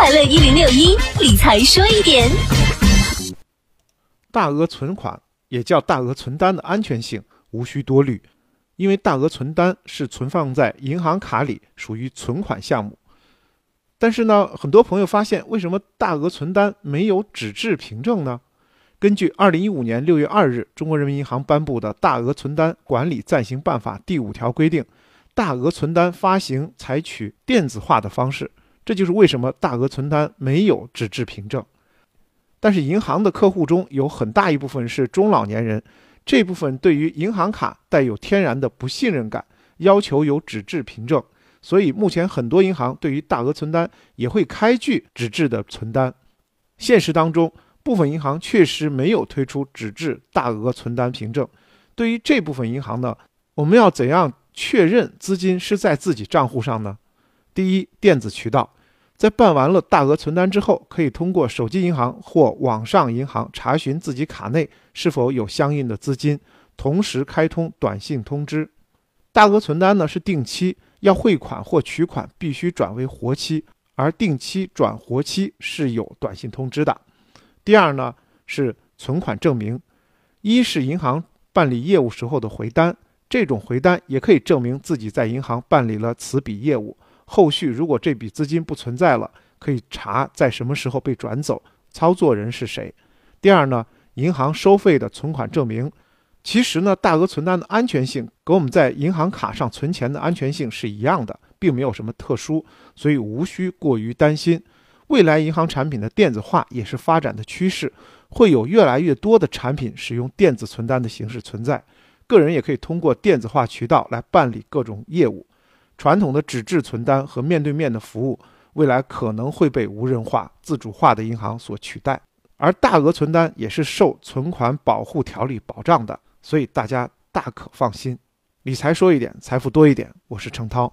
快乐一零六一理财说一点。大额存款也叫大额存单的安全性无需多虑，因为大额存单是存放在银行卡里，属于存款项目。但是呢，很多朋友发现，为什么大额存单没有纸质凭证呢？根据二零一五年六月二日中国人民银行颁布的《大额存单管理暂行办法》第五条规定。大额存单发行采取电子化的方式，这就是为什么大额存单没有纸质凭证。但是银行的客户中有很大一部分是中老年人，这部分对于银行卡带有天然的不信任感，要求有纸质凭证。所以目前很多银行对于大额存单也会开具纸质的存单。现实当中，部分银行确实没有推出纸质大额存单凭证。对于这部分银行呢，我们要怎样？确认资金是在自己账户上呢？第一，电子渠道，在办完了大额存单之后，可以通过手机银行或网上银行查询自己卡内是否有相应的资金，同时开通短信通知。大额存单呢是定期要汇款或取款，必须转为活期，而定期转活期是有短信通知的。第二呢是存款证明，一是银行办理业务时候的回单。这种回单也可以证明自己在银行办理了此笔业务，后续如果这笔资金不存在了，可以查在什么时候被转走，操作人是谁。第二呢，银行收费的存款证明，其实呢，大额存单的安全性跟我们在银行卡上存钱的安全性是一样的，并没有什么特殊，所以无需过于担心。未来银行产品的电子化也是发展的趋势，会有越来越多的产品使用电子存单的形式存在。个人也可以通过电子化渠道来办理各种业务，传统的纸质存单和面对面的服务，未来可能会被无人化、自主化的银行所取代。而大额存单也是受存款保护条例保障的，所以大家大可放心。理财说一点，财富多一点。我是程涛。